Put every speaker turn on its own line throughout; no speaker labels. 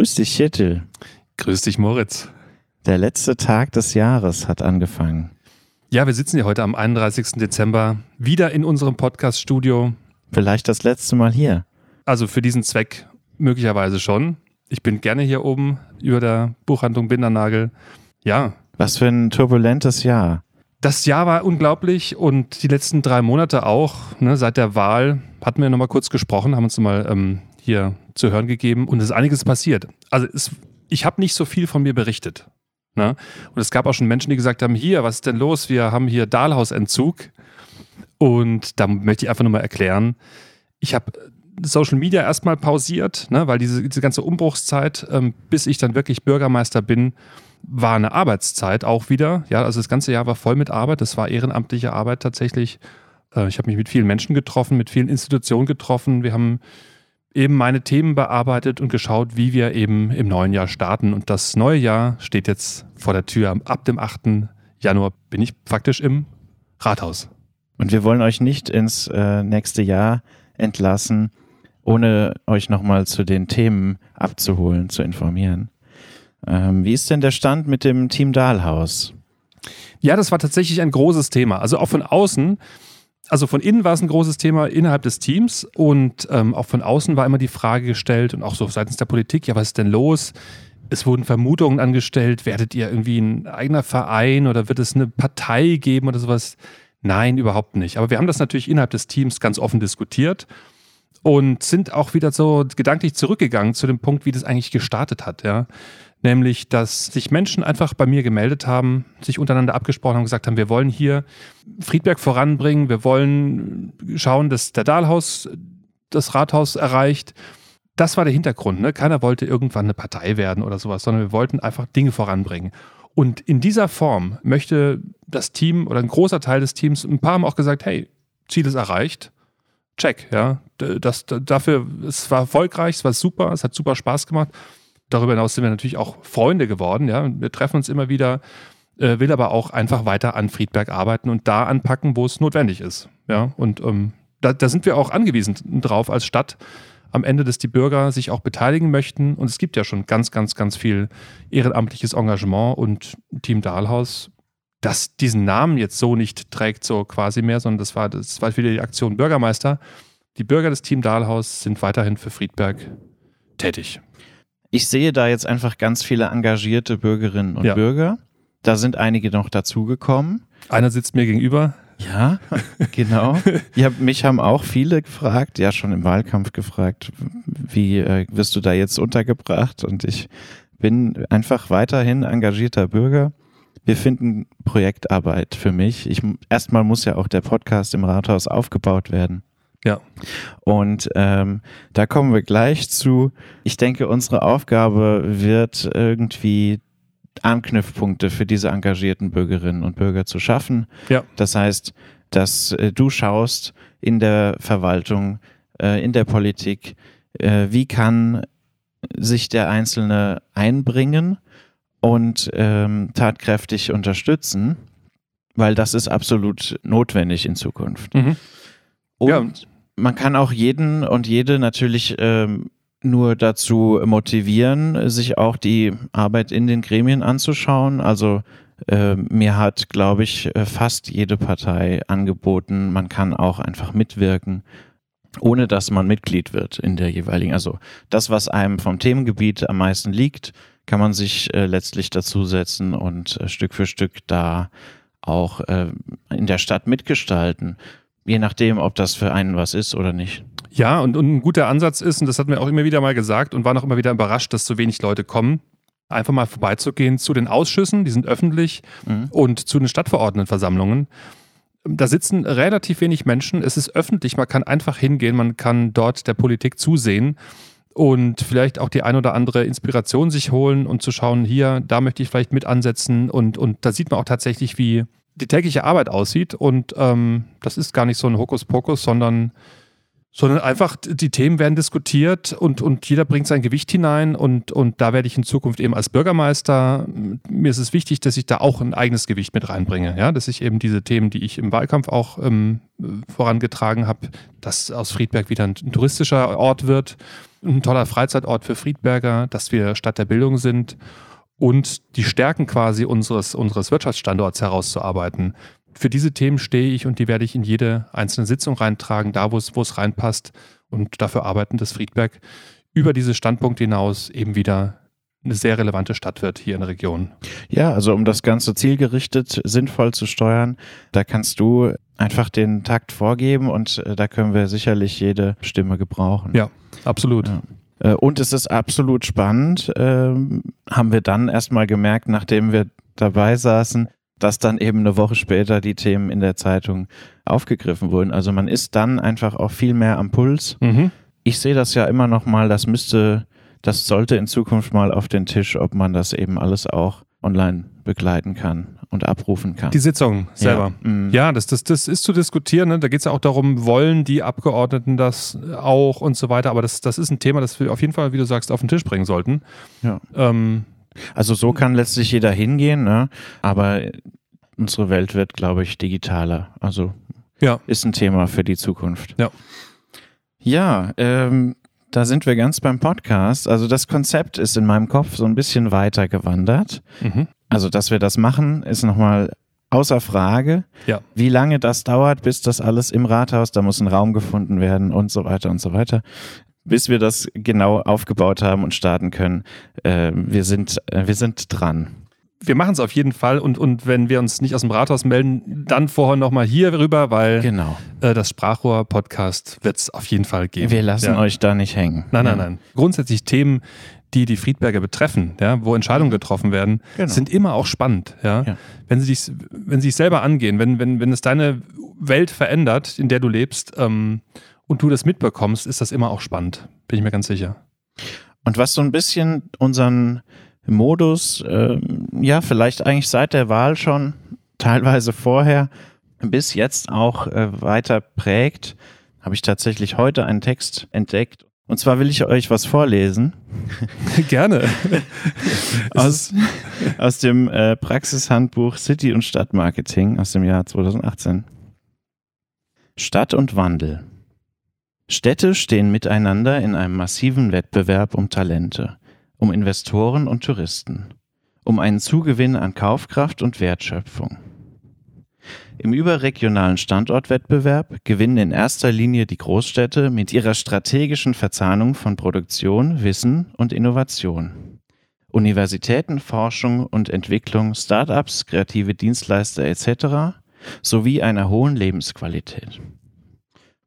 Grüß dich, Kjetil.
Grüß dich, Moritz.
Der letzte Tag des Jahres hat angefangen.
Ja, wir sitzen hier heute am 31. Dezember wieder in unserem Podcast-Studio.
Vielleicht das letzte Mal hier.
Also für diesen Zweck möglicherweise schon. Ich bin gerne hier oben über der Buchhandlung Bindernagel. Ja.
Was für ein turbulentes Jahr.
Das Jahr war unglaublich und die letzten drei Monate auch. Ne, seit der Wahl hatten wir nochmal kurz gesprochen, haben uns mal ähm, hier zu hören gegeben und es ist einiges passiert. Also es, ich habe nicht so viel von mir berichtet. Ne? Und es gab auch schon Menschen, die gesagt haben, hier, was ist denn los? Wir haben hier Dahlhausentzug. Und da möchte ich einfach nur mal erklären, ich habe Social Media erstmal pausiert, ne, weil diese, diese ganze Umbruchszeit, ähm, bis ich dann wirklich Bürgermeister bin, war eine Arbeitszeit auch wieder. Ja, also das ganze Jahr war voll mit Arbeit. Das war ehrenamtliche Arbeit tatsächlich. Äh, ich habe mich mit vielen Menschen getroffen, mit vielen Institutionen getroffen. Wir haben eben meine Themen bearbeitet und geschaut, wie wir eben im neuen Jahr starten. Und das neue Jahr steht jetzt vor der Tür. Ab dem 8. Januar bin ich faktisch im Rathaus.
Und wir wollen euch nicht ins äh, nächste Jahr entlassen, ohne euch nochmal zu den Themen abzuholen, zu informieren. Ähm, wie ist denn der Stand mit dem Team Dahlhaus?
Ja, das war tatsächlich ein großes Thema. Also auch von außen also von innen war es ein großes Thema innerhalb des Teams und ähm, auch von außen war immer die Frage gestellt und auch so seitens der Politik, ja, was ist denn los? Es wurden Vermutungen angestellt, werdet ihr irgendwie ein eigener Verein oder wird es eine Partei geben oder sowas? Nein, überhaupt nicht. Aber wir haben das natürlich innerhalb des Teams ganz offen diskutiert und sind auch wieder so gedanklich zurückgegangen zu dem Punkt, wie das eigentlich gestartet hat, ja nämlich dass sich Menschen einfach bei mir gemeldet haben, sich untereinander abgesprochen haben, gesagt haben, wir wollen hier Friedberg voranbringen, wir wollen schauen, dass der Dahlhaus das Rathaus erreicht. Das war der Hintergrund. Ne? Keiner wollte irgendwann eine Partei werden oder sowas, sondern wir wollten einfach Dinge voranbringen. Und in dieser Form möchte das Team oder ein großer Teil des Teams, ein paar haben auch gesagt, hey, Ziel ist erreicht. Check, ja. Das, dafür, es war erfolgreich, es war super, es hat super Spaß gemacht darüber hinaus sind wir natürlich auch Freunde geworden. Ja? Wir treffen uns immer wieder, äh, will aber auch einfach weiter an Friedberg arbeiten und da anpacken, wo es notwendig ist. Ja? Und ähm, da, da sind wir auch angewiesen drauf als Stadt am Ende, dass die Bürger sich auch beteiligen möchten. Und es gibt ja schon ganz, ganz, ganz viel ehrenamtliches Engagement und Team Dahlhaus, das diesen Namen jetzt so nicht trägt, so quasi mehr, sondern das war, das war wieder die Aktion Bürgermeister. Die Bürger des Team Dahlhaus sind weiterhin für Friedberg tätig
ich sehe da jetzt einfach ganz viele engagierte Bürgerinnen und ja. Bürger. Da sind einige noch dazugekommen.
Einer sitzt mir gegenüber.
Ja, genau. ja, mich haben auch viele gefragt, ja schon im Wahlkampf gefragt, wie äh, wirst du da jetzt untergebracht? Und ich bin einfach weiterhin engagierter Bürger. Wir finden Projektarbeit für mich. Ich, erstmal muss ja auch der Podcast im Rathaus aufgebaut werden.
Ja.
Und ähm, da kommen wir gleich zu. Ich denke, unsere Aufgabe wird irgendwie Anknüpfpunkte für diese engagierten Bürgerinnen und Bürger zu schaffen.
Ja.
Das heißt, dass äh, du schaust in der Verwaltung, äh, in der Politik, äh, wie kann sich der Einzelne einbringen und ähm, tatkräftig unterstützen, weil das ist absolut notwendig in Zukunft. Mhm. Und ja man kann auch jeden und jede natürlich ähm, nur dazu motivieren, sich auch die Arbeit in den Gremien anzuschauen. Also äh, mir hat, glaube ich, äh, fast jede Partei angeboten, man kann auch einfach mitwirken, ohne dass man Mitglied wird in der jeweiligen. Also das, was einem vom Themengebiet am meisten liegt, kann man sich äh, letztlich dazusetzen und äh, Stück für Stück da auch äh, in der Stadt mitgestalten je nachdem, ob das für einen was ist oder nicht.
Ja, und, und ein guter Ansatz ist, und das hatten wir auch immer wieder mal gesagt und waren auch immer wieder überrascht, dass so wenig Leute kommen, einfach mal vorbeizugehen zu den Ausschüssen, die sind öffentlich, mhm. und zu den Stadtverordnetenversammlungen. Da sitzen relativ wenig Menschen, es ist öffentlich, man kann einfach hingehen, man kann dort der Politik zusehen und vielleicht auch die ein oder andere Inspiration sich holen und zu schauen, hier, da möchte ich vielleicht mit ansetzen und, und da sieht man auch tatsächlich, wie, die tägliche Arbeit aussieht. Und ähm, das ist gar nicht so ein Hokuspokus, sondern, sondern einfach die Themen werden diskutiert und, und jeder bringt sein Gewicht hinein. Und, und da werde ich in Zukunft eben als Bürgermeister, mir ist es wichtig, dass ich da auch ein eigenes Gewicht mit reinbringe. Ja? Dass ich eben diese Themen, die ich im Wahlkampf auch ähm, vorangetragen habe, dass aus Friedberg wieder ein, ein touristischer Ort wird ein toller Freizeitort für Friedberger, dass wir Stadt der Bildung sind und die Stärken quasi unseres, unseres Wirtschaftsstandorts herauszuarbeiten. Für diese Themen stehe ich und die werde ich in jede einzelne Sitzung reintragen, da wo es, wo es reinpasst und dafür arbeiten, dass Friedberg über diese Standpunkte hinaus eben wieder eine sehr relevante Stadt wird hier in der Region.
Ja, also um das Ganze zielgerichtet, sinnvoll zu steuern, da kannst du einfach den Takt vorgeben und äh, da können wir sicherlich jede Stimme gebrauchen.
Ja, absolut. Ja.
Äh, und es ist absolut spannend, ähm, haben wir dann erstmal gemerkt, nachdem wir dabei saßen, dass dann eben eine Woche später die Themen in der Zeitung aufgegriffen wurden. Also man ist dann einfach auch viel mehr am Puls. Mhm. Ich sehe das ja immer noch mal, das müsste das sollte in Zukunft mal auf den Tisch, ob man das eben alles auch online begleiten kann und abrufen kann.
Die Sitzung selber. Ja, mhm. ja das, das, das ist zu diskutieren. Ne? Da geht es ja auch darum, wollen die Abgeordneten das auch und so weiter. Aber das, das ist ein Thema, das wir auf jeden Fall, wie du sagst, auf den Tisch bringen sollten.
Ja. Ähm, also so kann letztlich jeder hingehen, ne? aber unsere Welt wird, glaube ich, digitaler. Also ja. ist ein Thema für die Zukunft.
Ja.
Ja, ähm, da sind wir ganz beim Podcast. Also das Konzept ist in meinem Kopf so ein bisschen weiter gewandert. Mhm. Also, dass wir das machen, ist nochmal außer Frage.
Ja.
Wie lange das dauert, bis das alles im Rathaus, da muss ein Raum gefunden werden und so weiter und so weiter. Bis wir das genau aufgebaut haben und starten können. Äh, wir, sind, äh, wir sind dran
wir machen es auf jeden Fall und, und wenn wir uns nicht aus dem Rathaus melden, dann vorher nochmal hier rüber, weil
genau.
äh, das Sprachrohr-Podcast wird es auf jeden Fall geben.
Wir lassen ja. euch da nicht hängen.
Nein, nein, nein. Grundsätzlich Themen, die die Friedberger betreffen, ja, wo Entscheidungen getroffen werden, genau. sind immer auch spannend. Ja? ja. Wenn, sie dich, wenn sie sich selber angehen, wenn, wenn, wenn es deine Welt verändert, in der du lebst ähm, und du das mitbekommst, ist das immer auch spannend. Bin ich mir ganz sicher.
Und was so ein bisschen unseren Modus, äh, ja, vielleicht eigentlich seit der Wahl schon, teilweise vorher, bis jetzt auch äh, weiter prägt, habe ich tatsächlich heute einen Text entdeckt. Und zwar will ich euch was vorlesen.
Gerne.
aus, aus dem äh, Praxishandbuch City und Stadtmarketing aus dem Jahr 2018. Stadt und Wandel. Städte stehen miteinander in einem massiven Wettbewerb um Talente um Investoren und Touristen, um einen Zugewinn an Kaufkraft und Wertschöpfung. Im überregionalen Standortwettbewerb gewinnen in erster Linie die Großstädte mit ihrer strategischen Verzahnung von Produktion, Wissen und Innovation. Universitäten, Forschung und Entwicklung, Start-ups, kreative Dienstleister etc. sowie einer hohen Lebensqualität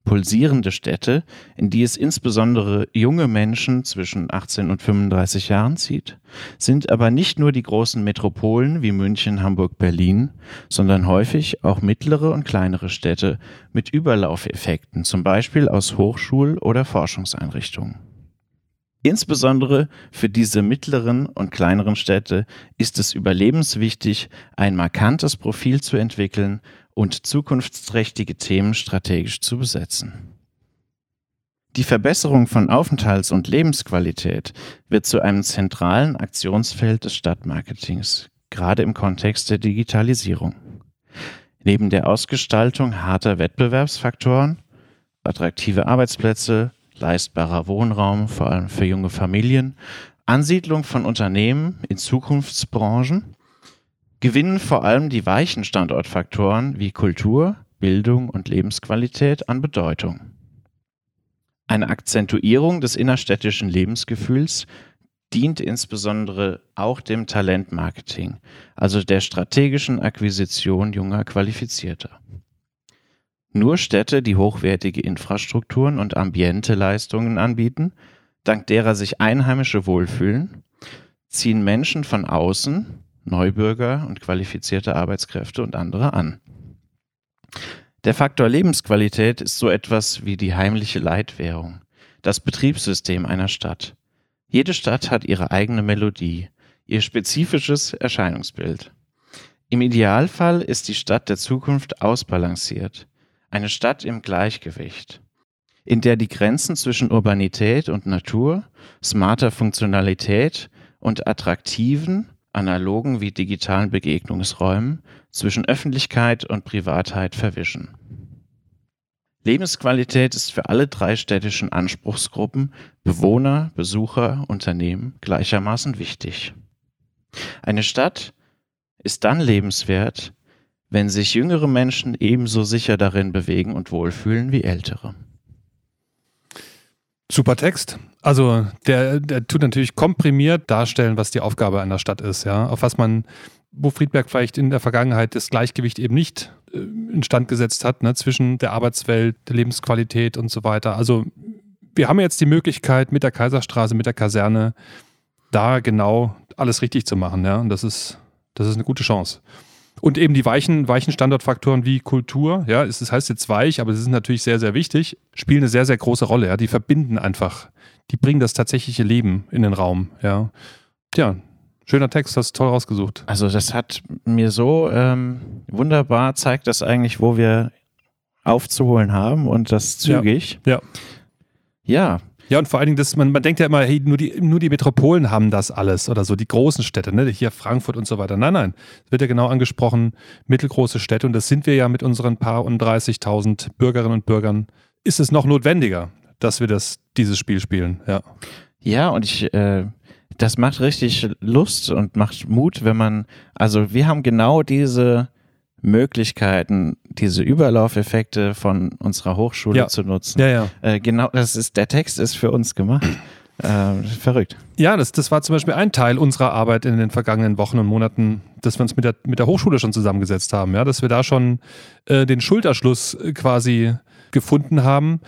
pulsierende Städte, in die es insbesondere junge Menschen zwischen 18 und 35 Jahren zieht, sind aber nicht nur die großen Metropolen wie München, Hamburg, Berlin, sondern häufig auch mittlere und kleinere Städte mit Überlaufeffekten, zum Beispiel aus Hochschul- oder Forschungseinrichtungen. Insbesondere für diese mittleren und kleineren Städte ist es überlebenswichtig, ein markantes Profil zu entwickeln, und zukunftsträchtige Themen strategisch zu besetzen. Die Verbesserung von Aufenthalts- und Lebensqualität wird zu einem zentralen Aktionsfeld des Stadtmarketings, gerade im Kontext der Digitalisierung. Neben der Ausgestaltung harter Wettbewerbsfaktoren, attraktive Arbeitsplätze, leistbarer Wohnraum, vor allem für junge Familien, Ansiedlung von Unternehmen in Zukunftsbranchen gewinnen vor allem die weichen Standortfaktoren wie Kultur, Bildung und Lebensqualität an Bedeutung. Eine Akzentuierung des innerstädtischen Lebensgefühls dient insbesondere auch dem Talentmarketing, also der strategischen Akquisition junger Qualifizierter. Nur Städte, die hochwertige Infrastrukturen und ambiente Leistungen anbieten, dank derer sich Einheimische wohlfühlen, ziehen Menschen von außen Neubürger und qualifizierte Arbeitskräfte und andere an. Der Faktor Lebensqualität ist so etwas wie die heimliche Leitwährung, das Betriebssystem einer Stadt. Jede Stadt hat ihre eigene Melodie, ihr spezifisches Erscheinungsbild. Im Idealfall ist die Stadt der Zukunft ausbalanciert, eine Stadt im Gleichgewicht, in der die Grenzen zwischen Urbanität und Natur, smarter Funktionalität und attraktiven, analogen wie digitalen Begegnungsräumen zwischen Öffentlichkeit und Privatheit verwischen. Lebensqualität ist für alle drei städtischen Anspruchsgruppen, Bewohner, Besucher, Unternehmen, gleichermaßen wichtig. Eine Stadt ist dann lebenswert, wenn sich jüngere Menschen ebenso sicher darin bewegen und wohlfühlen wie ältere.
Super Text. Also der, der tut natürlich komprimiert darstellen, was die Aufgabe einer Stadt ist, ja. Auf was man, wo Friedberg vielleicht in der Vergangenheit das Gleichgewicht eben nicht äh, instand gesetzt hat, ne, zwischen der Arbeitswelt, der Lebensqualität und so weiter. Also wir haben jetzt die Möglichkeit, mit der Kaiserstraße, mit der Kaserne, da genau alles richtig zu machen, ja. Und das ist, das ist eine gute Chance. Und eben die weichen, weichen Standortfaktoren wie Kultur, ja, es heißt jetzt weich, aber es ist natürlich sehr, sehr wichtig, spielen eine sehr, sehr große Rolle, ja. Die verbinden einfach, die bringen das tatsächliche Leben in den Raum, ja. Tja, schöner Text, hast du toll rausgesucht.
Also das hat mir so ähm, wunderbar zeigt das eigentlich, wo wir aufzuholen haben und das zügig.
Ja.
Ja,
Ja, und vor allen Dingen, das, man, man denkt ja immer, hey, nur die, nur die Metropolen haben das alles oder so, die großen Städte, ne? hier Frankfurt und so weiter. Nein, nein, es wird ja genau angesprochen, mittelgroße Städte und das sind wir ja mit unseren paar und 30.000 Bürgerinnen und Bürgern. Ist es noch notwendiger, dass wir das, dieses Spiel spielen? Ja.
Ja, und ich, äh, das macht richtig Lust und macht Mut, wenn man, also wir haben genau diese Möglichkeiten, diese Überlaufeffekte von unserer Hochschule
Ja.
zu nutzen.
Ja, ja.
Äh, genau, das ist, der Text ist für uns gemacht. Äh, verrückt.
Ja, das, das war zum Beispiel ein Teil unserer Arbeit in den vergangenen Wochen und Monaten, dass wir uns mit der, mit der Hochschule schon zusammengesetzt haben, ja, dass wir da schon äh, den Schulterschluss äh, quasi gefunden haben,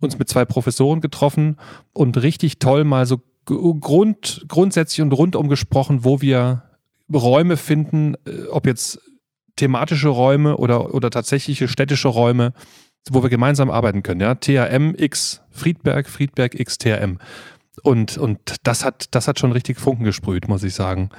uns mit zwei Professoren getroffen und richtig toll mal so grund, grundsätzlich und rundum gesprochen, wo wir Räume finden, äh, ob jetzt thematische Räume oder, oder tatsächliche städtische Räume, wo wir gemeinsam arbeiten können. Ja? THM X Friedberg, Friedberg X THM. Und, und das, hat, das hat schon richtig Funken gesprüht, muss ich sagen.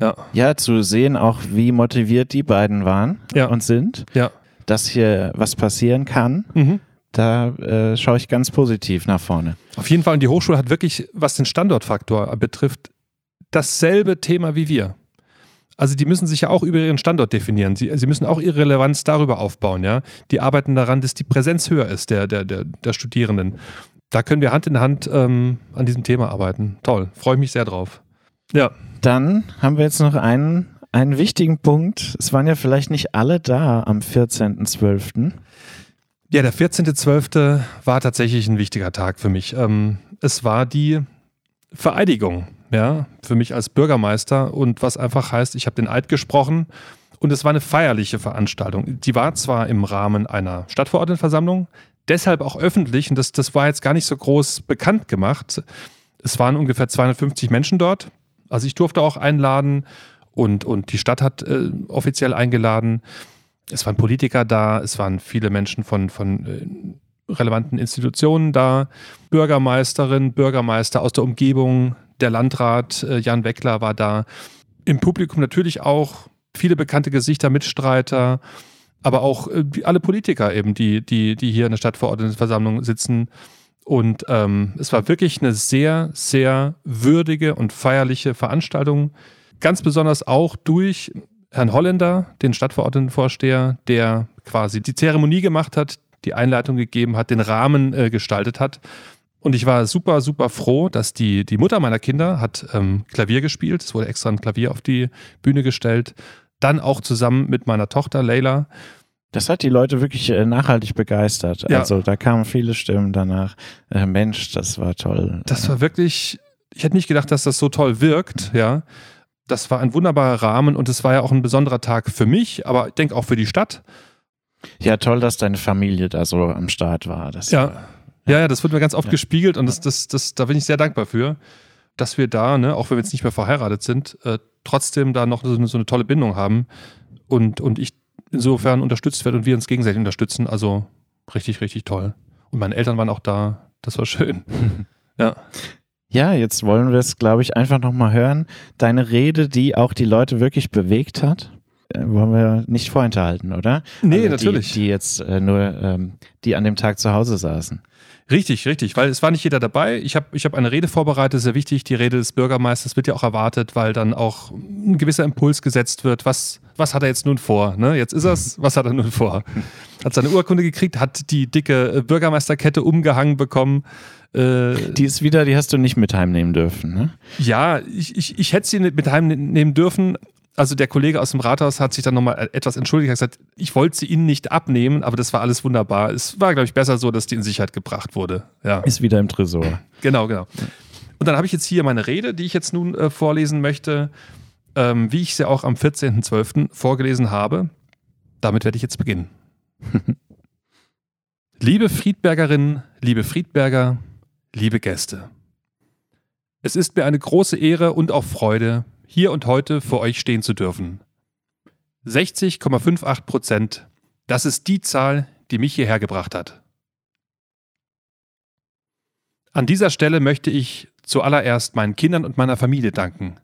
Ja,
Ja, zu sehen auch, wie motiviert die beiden waren
Ja.
und sind,
ja.
dass hier was passieren kann,
Mhm.
da äh, schaue ich ganz positiv nach vorne.
Auf jeden Fall, und die Hochschule hat wirklich, was den Standortfaktor betrifft, dasselbe Thema wie wir. Also die müssen sich ja auch über ihren Standort definieren. Sie, sie müssen auch ihre Relevanz darüber aufbauen, ja. Die arbeiten daran, dass die Präsenz höher ist der, der, der, der Studierenden. Da können wir Hand in Hand ähm, an diesem Thema arbeiten. Toll, freue mich sehr drauf. Ja,
Dann haben wir jetzt noch einen, einen wichtigen Punkt. Es waren ja vielleicht nicht alle da am 14.12.
Ja, der 14.12. war tatsächlich ein wichtiger Tag für mich. Ähm, es war die Vereidigung, ja, für mich als Bürgermeister und was einfach heißt, ich habe den Eid gesprochen und es war eine feierliche Veranstaltung. Die war zwar im Rahmen einer Stadtverordnetenversammlung, deshalb auch öffentlich und das, das war jetzt gar nicht so groß bekannt gemacht. Es waren ungefähr 250 Menschen dort. Also ich durfte auch einladen und, und die Stadt hat äh, offiziell eingeladen. Es waren Politiker da, es waren viele Menschen von, von äh, relevanten Institutionen da, Bürgermeisterin, Bürgermeister aus der Umgebung, der Landrat äh, Jan Weckler war da. Im Publikum natürlich auch viele bekannte Gesichter, Mitstreiter, aber auch äh, alle Politiker eben, die, die, die hier in der Stadtverordnetenversammlung sitzen. Und ähm, es war wirklich eine sehr, sehr würdige und feierliche Veranstaltung. Ganz besonders auch durch Herrn Holländer, den Stadtverordnetenvorsteher, der quasi die Zeremonie gemacht hat, die Einleitung gegeben hat, den Rahmen äh, gestaltet hat. Und ich war super, super froh, dass die, die Mutter meiner Kinder hat ähm, Klavier gespielt. Es wurde extra ein Klavier auf die Bühne gestellt. Dann auch zusammen mit meiner Tochter Leila.
Das hat die Leute wirklich äh, nachhaltig begeistert.
Ja.
Also da kamen viele Stimmen danach. Äh, Mensch, das war toll.
Das war wirklich, ich hätte nicht gedacht, dass das so toll wirkt, ja. Das war ein wunderbarer Rahmen und es war ja auch ein besonderer Tag für mich, aber ich denke auch für die Stadt.
ja, toll, dass deine Familie da so am Start war. Das
Ja.
war-
Ja, ja, das wird mir ganz oft
Ja.
gespiegelt und das, das, das, da bin ich sehr dankbar für, dass wir da, ne, auch wenn wir jetzt nicht mehr verheiratet sind, äh, trotzdem da noch so eine, so eine tolle Bindung haben und, und ich insofern unterstützt werde und wir uns gegenseitig unterstützen. Also richtig, richtig toll. Und meine Eltern waren auch da. Das war schön. Ja.
Ja, jetzt wollen wir es, glaube ich, einfach nochmal hören. Deine Rede, die auch die Leute wirklich bewegt hat, wollen wir nicht vorenthalten, oder?
Nee,
Also
natürlich.
Die, die jetzt äh, nur, ähm, die an dem Tag zu Hause saßen.
Richtig, richtig, weil es war nicht jeder dabei. Ich habe ich hab eine Rede vorbereitet, sehr wichtig. Die Rede des Bürgermeisters wird ja auch erwartet, weil dann auch ein gewisser Impuls gesetzt wird. Was, was hat er jetzt nun vor? Ne? Jetzt ist er's, was hat er nun vor? Hat seine Urkunde gekriegt, hat die dicke äh, Bürgermeisterkette umgehangen bekommen.
Äh, die ist wieder, die hast du nicht mit heimnehmen dürfen, ne?
Ja, ich, ich, ich hätte sie mit heimnehmen dürfen, also der Kollege aus dem Rathaus hat sich dann nochmal etwas entschuldigt, hat gesagt, ich wollte sie ihnen nicht abnehmen, aber das war alles wunderbar. Es war, glaube ich, besser so, dass die in Sicherheit gebracht wurde. Ja.
Ist wieder im Tresor.
Genau, genau. Und dann habe ich jetzt hier meine Rede, die ich jetzt nun äh, vorlesen möchte, ähm, wie ich sie auch am 14.12. vorgelesen habe. Damit werde ich jetzt beginnen. liebe Friedbergerinnen, liebe Friedberger, liebe Gäste. Es ist mir eine große Ehre und auch Freude, hier und heute vor euch stehen zu dürfen. 60,58 Prozent, das ist die Zahl, die mich hierher gebracht hat. An dieser Stelle möchte ich zuallererst meinen Kindern und meiner Familie danken.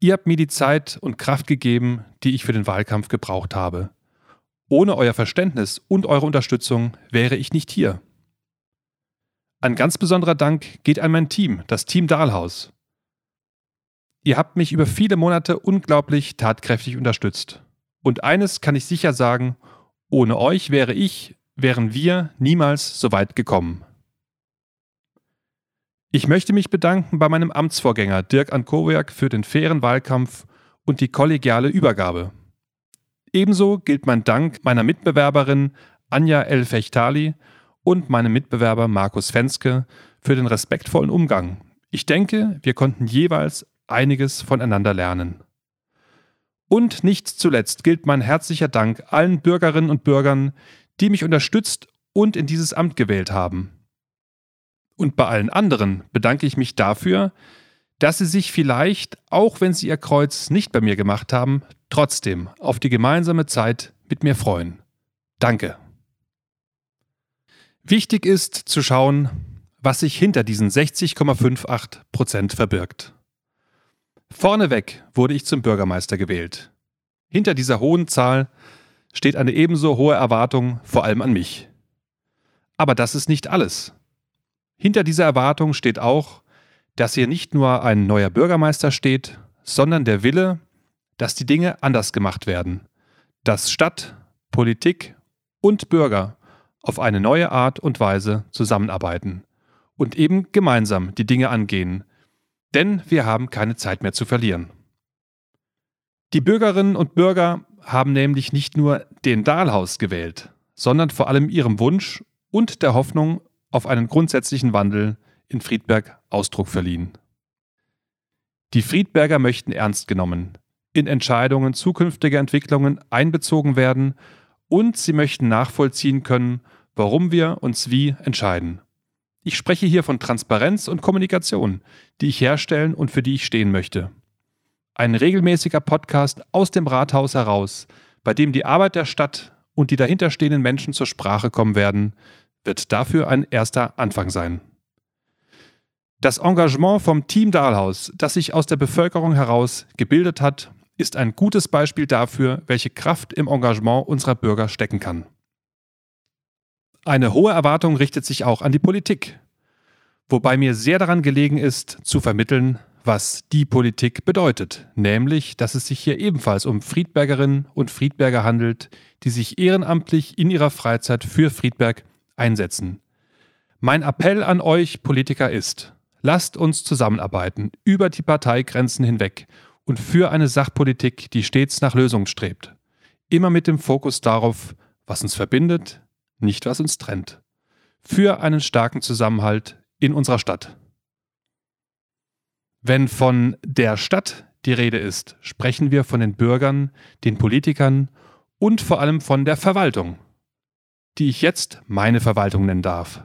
Ihr habt mir die Zeit und Kraft gegeben, die ich für den Wahlkampf gebraucht habe. Ohne euer Verständnis und eure Unterstützung wäre ich nicht hier. Ein ganz besonderer Dank geht an mein Team, das Team Dahlhaus. Ihr habt mich über viele Monate unglaublich tatkräftig unterstützt. Und eines kann ich sicher sagen, ohne euch wäre ich, wären wir niemals so weit gekommen. Ich möchte mich bedanken bei meinem Amtsvorgänger Dirk Ankowiak für den fairen Wahlkampf und die kollegiale Übergabe. Ebenso gilt mein Dank meiner Mitbewerberin Anja El Fechtali und meinem Mitbewerber Markus Fenske für den respektvollen Umgang. Ich denke, wir konnten jeweils einiges voneinander lernen. Und nicht zuletzt gilt mein herzlicher Dank allen Bürgerinnen und Bürgern, die mich unterstützt und in dieses Amt gewählt haben. Und bei allen anderen bedanke ich mich dafür, dass sie sich vielleicht, auch wenn sie ihr Kreuz nicht bei mir gemacht haben, trotzdem auf die gemeinsame Zeit mit mir freuen. Danke. Wichtig ist zu schauen, was sich hinter diesen 60,58 Prozent verbirgt. Vorneweg wurde ich zum Bürgermeister gewählt. Hinter dieser hohen Zahl steht eine ebenso hohe Erwartung, vor allem an mich. Aber das ist nicht alles. Hinter dieser Erwartung steht auch, dass hier nicht nur ein neuer Bürgermeister steht, sondern der Wille, dass die Dinge anders gemacht werden, dass Stadt, Politik und Bürger auf eine neue Art und Weise zusammenarbeiten und eben gemeinsam die Dinge angehen, denn wir haben keine Zeit mehr zu verlieren. Die Bürgerinnen und Bürger haben nämlich nicht nur den Dahlhaus gewählt, sondern vor allem ihrem Wunsch und der Hoffnung auf einen grundsätzlichen Wandel in Friedberg Ausdruck verliehen. Die Friedberger möchten ernst genommen, in Entscheidungen zukünftiger Entwicklungen einbezogen werden und sie möchten nachvollziehen können, warum wir uns wie entscheiden. Ich spreche hier von Transparenz und Kommunikation, die ich herstellen und für die ich stehen möchte. Ein regelmäßiger Podcast aus dem Rathaus heraus, bei dem die Arbeit der Stadt und die dahinterstehenden Menschen zur Sprache kommen werden, wird dafür ein erster Anfang sein. Das Engagement vom Team Dahlhaus, das sich aus der Bevölkerung heraus gebildet hat, ist ein gutes Beispiel dafür, welche Kraft im Engagement unserer Bürger stecken kann. Eine hohe Erwartung richtet sich auch an die Politik, wobei mir sehr daran gelegen ist, zu vermitteln, was die Politik bedeutet, nämlich, dass es sich hier ebenfalls um Friedbergerinnen und Friedberger handelt, die sich ehrenamtlich in ihrer Freizeit für Friedberg einsetzen. Mein Appell an euch Politiker ist, lasst uns zusammenarbeiten, über die Parteigrenzen hinweg und für eine Sachpolitik, die stets nach Lösungen strebt. Immer mit dem Fokus darauf, was uns verbindet, nicht was uns trennt. Für einen starken Zusammenhalt in unserer Stadt. Wenn von der Stadt die Rede ist, sprechen wir von den Bürgern, den Politikern und vor allem von der Verwaltung, die ich jetzt meine Verwaltung nennen darf.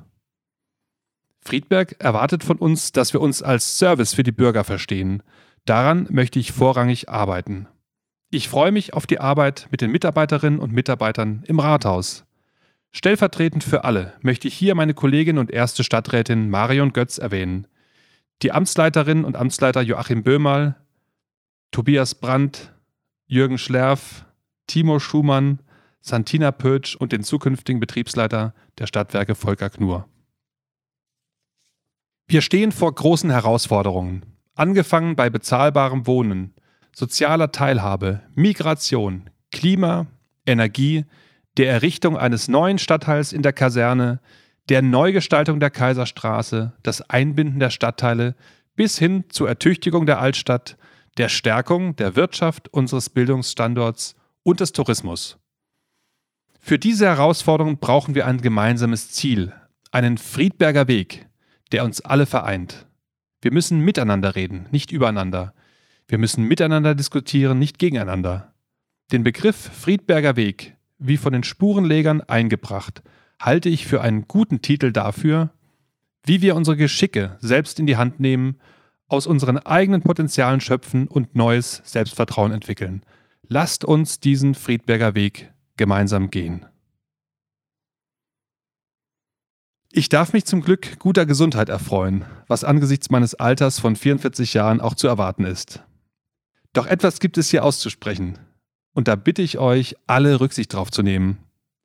Friedberg erwartet von uns, dass wir uns als Service für die Bürger verstehen. Daran möchte ich vorrangig arbeiten. Ich freue mich auf die Arbeit mit den Mitarbeiterinnen und Mitarbeitern im Rathaus. Stellvertretend für alle möchte ich hier meine Kollegin und erste Stadträtin Marion Götz erwähnen, die Amtsleiterin und Amtsleiter Joachim Böhmerl, Tobias Brandt, Jürgen Schlerf, Timo Schumann, Santina Pötsch und den zukünftigen Betriebsleiter der Stadtwerke Volker Knur. Wir stehen vor großen Herausforderungen, angefangen bei bezahlbarem Wohnen, sozialer Teilhabe, Migration, Klima, Energie, der Errichtung eines neuen Stadtteils in der Kaserne, der Neugestaltung der Kaiserstraße, das Einbinden der Stadtteile bis hin zur Ertüchtigung der Altstadt, der Stärkung der Wirtschaft unseres Bildungsstandorts und des Tourismus. Für diese Herausforderung brauchen wir ein gemeinsames Ziel, einen Friedberger Weg, der uns alle vereint. Wir müssen miteinander reden, nicht übereinander. Wir müssen miteinander diskutieren, nicht gegeneinander. Den Begriff Friedberger Weg, wie von den Spurenlegern eingebracht, halte ich für einen guten Titel dafür, wie wir unsere Geschicke selbst in die Hand nehmen, aus unseren eigenen Potenzialen schöpfen und neues Selbstvertrauen entwickeln. Lasst uns diesen Friedberger Weg gemeinsam gehen. Ich darf mich zum Glück guter Gesundheit erfreuen, was angesichts meines Alters von 44 Jahren auch zu erwarten ist. Doch etwas gibt es hier auszusprechen. Und da bitte ich euch, alle Rücksicht drauf zu nehmen.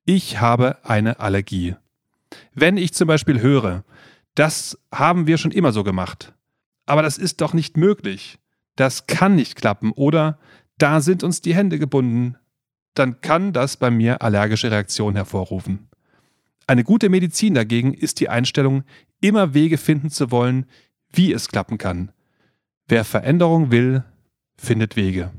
Ich habe eine Allergie. Wenn ich zum Beispiel höre, das haben wir schon immer so gemacht. Aber das ist doch nicht möglich. Das kann nicht klappen. Oder da sind uns die Hände gebunden. Dann kann das bei mir allergische Reaktionen hervorrufen. Eine gute Medizin dagegen ist die Einstellung, immer Wege finden zu wollen, wie es klappen kann. Wer Veränderung will, findet Wege.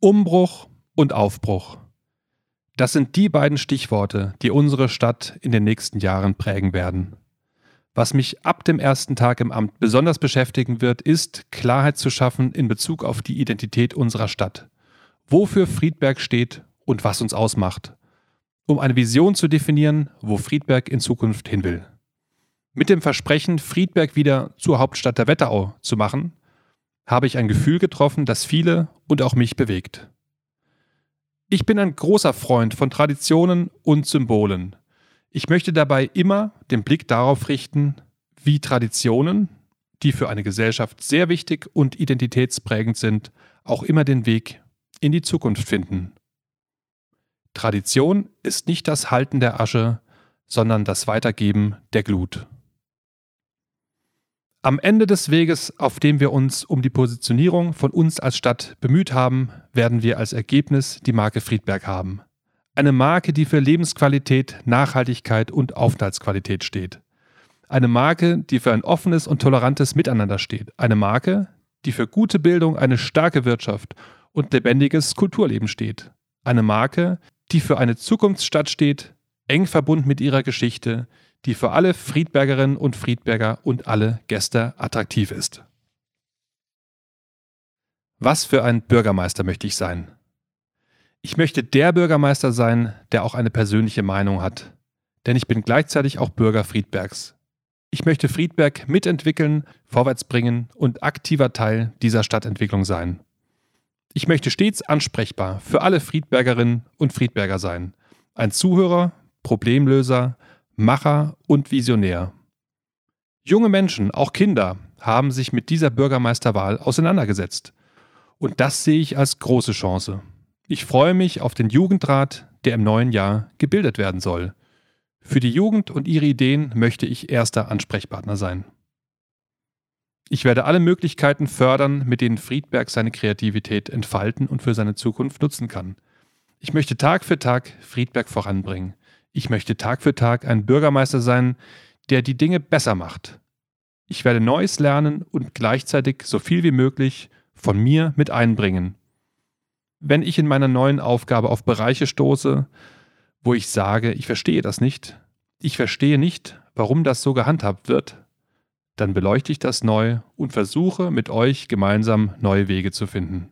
Umbruch und Aufbruch. Das sind die beiden Stichworte, die unsere Stadt in den nächsten Jahren prägen werden. Was mich ab dem ersten Tag im Amt besonders beschäftigen wird, ist Klarheit zu schaffen in Bezug auf die Identität unserer Stadt. Wofür Friedberg steht und was uns ausmacht. Um eine Vision zu definieren, wo Friedberg in Zukunft hin will. Mit dem Versprechen, Friedberg wieder zur Hauptstadt der Wetterau zu machen, habe ich ein Gefühl getroffen, das viele und auch mich bewegt. Ich bin ein großer Freund von Traditionen und Symbolen. Ich möchte dabei immer den Blick darauf richten, wie Traditionen, die für eine Gesellschaft sehr wichtig und identitätsprägend sind, auch immer den Weg in die Zukunft finden. Tradition ist nicht das Halten der Asche, sondern das Weitergeben der Glut. Am Ende des Weges, auf dem wir uns um die Positionierung von uns als Stadt bemüht haben, werden wir als Ergebnis die Marke Friedberg haben. Eine Marke, die für Lebensqualität, Nachhaltigkeit und Aufenthaltsqualität steht. Eine Marke, die für ein offenes und tolerantes Miteinander steht. Eine Marke, die für gute Bildung, eine starke Wirtschaft und lebendiges Kulturleben steht. Eine Marke, die für eine Zukunftsstadt steht, eng verbunden mit ihrer Geschichte, die für alle Friedbergerinnen und Friedberger und alle Gäste attraktiv ist. Was für ein Bürgermeister möchte ich sein? Ich möchte der Bürgermeister sein, der auch eine persönliche Meinung hat, denn ich bin gleichzeitig auch Bürger Friedbergs. Ich möchte Friedberg mitentwickeln, vorwärtsbringen und aktiver Teil dieser Stadtentwicklung sein. Ich möchte stets ansprechbar für alle Friedbergerinnen und Friedberger sein. Ein Zuhörer, Problemlöser, Macher und Visionär. Junge Menschen, auch Kinder, haben sich mit dieser Bürgermeisterwahl auseinandergesetzt. Und das sehe ich als große Chance. Ich freue mich auf den Jugendrat, der im neuen Jahr gebildet werden soll. Für die Jugend und ihre Ideen möchte ich erster Ansprechpartner sein. Ich werde alle Möglichkeiten fördern, mit denen Friedberg seine Kreativität entfalten und für seine Zukunft nutzen kann. Ich möchte Tag für Tag Friedberg voranbringen. Ich möchte Tag für Tag ein Bürgermeister sein, der die Dinge besser macht. Ich werde Neues lernen und gleichzeitig so viel wie möglich von mir mit einbringen. Wenn ich in meiner neuen Aufgabe auf Bereiche stoße, wo ich sage, ich verstehe das nicht, ich verstehe nicht, warum das so gehandhabt wird, dann beleuchte ich das neu und versuche mit euch gemeinsam neue Wege zu finden.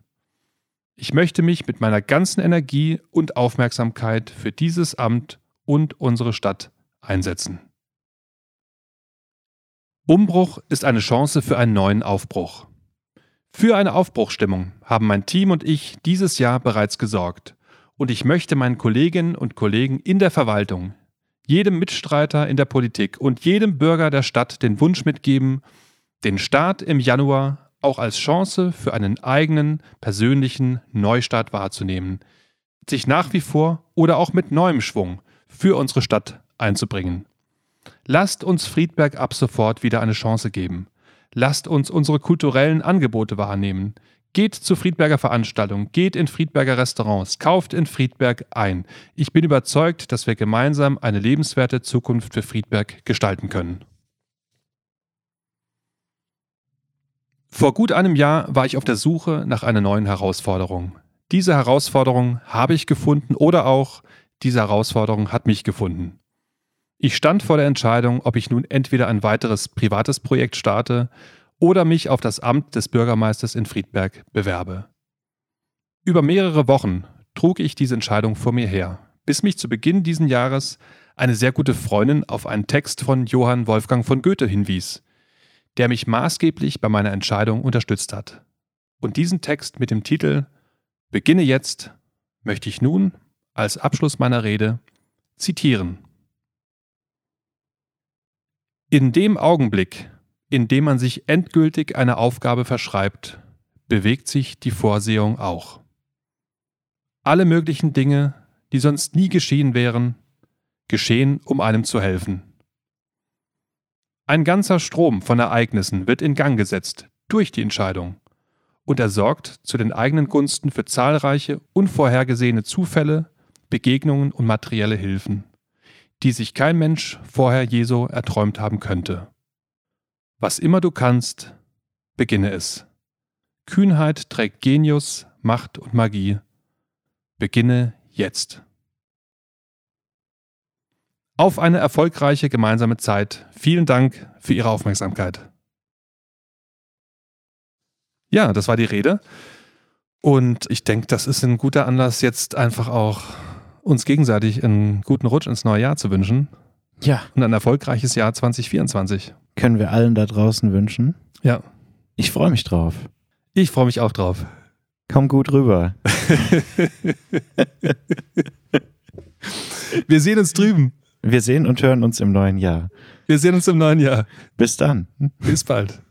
Ich möchte mich mit meiner ganzen Energie und Aufmerksamkeit für dieses Amt und unsere Stadt einsetzen. Umbruch ist eine Chance für einen neuen Aufbruch. Für eine Aufbruchstimmung haben mein Team und ich dieses Jahr bereits gesorgt und ich möchte meinen Kolleginnen und Kollegen in der Verwaltung, jedem Mitstreiter in der Politik und jedem Bürger der Stadt den Wunsch mitgeben, den Start im Januar auch als Chance für einen eigenen persönlichen Neustart wahrzunehmen, sich nach wie vor oder auch mit neuem Schwung für unsere Stadt einzubringen. Lasst uns Friedberg ab sofort wieder eine Chance geben. Lasst uns unsere kulturellen Angebote wahrnehmen. Geht zu Friedberger Veranstaltungen, geht in Friedberger Restaurants, kauft in Friedberg ein. Ich bin überzeugt, dass wir gemeinsam eine lebenswerte Zukunft für Friedberg gestalten können. Vor gut einem Jahr war ich auf der Suche nach einer neuen Herausforderung. Diese Herausforderung habe ich gefunden oder auch diese Herausforderung hat mich gefunden. Ich stand vor der Entscheidung, ob ich nun entweder ein weiteres privates Projekt starte oder mich auf das Amt des Bürgermeisters in Friedberg bewerbe. Über mehrere Wochen trug ich diese Entscheidung vor mir her, bis mich zu Beginn dieses Jahres eine sehr gute Freundin auf einen Text von Johann Wolfgang von Goethe hinwies, der mich maßgeblich bei meiner Entscheidung unterstützt hat. Und diesen Text mit dem Titel Beginne jetzt möchte ich nun als Abschluss meiner Rede zitieren. In dem Augenblick, in dem man sich endgültig eine Aufgabe verschreibt, bewegt sich die Vorsehung auch. Alle möglichen Dinge, die sonst nie geschehen wären, geschehen, um einem zu helfen. Ein ganzer Strom von Ereignissen wird in Gang gesetzt durch die Entscheidung und er sorgt zu den eigenen Gunsten für zahlreiche unvorhergesehene Zufälle, Begegnungen und materielle Hilfen, die sich kein Mensch vorher je so erträumt haben könnte. Was immer du kannst, beginne es. Kühnheit trägt Genius, Macht und Magie. Beginne jetzt. Auf eine erfolgreiche gemeinsame Zeit. Vielen Dank für Ihre Aufmerksamkeit. Ja, das war die Rede. Und ich denke, das ist ein guter Anlass, jetzt einfach auch uns gegenseitig einen guten Rutsch ins neue Jahr zu wünschen.
Ja.
Und ein erfolgreiches Jahr 2024.
Können wir allen da draußen wünschen.
Ja.
Ich freue mich drauf.
Ich freue mich auch drauf.
Komm gut rüber.
wir sehen uns drüben.
Wir sehen und hören uns im neuen Jahr.
Wir sehen uns im neuen Jahr.
Bis dann.
Bis bald.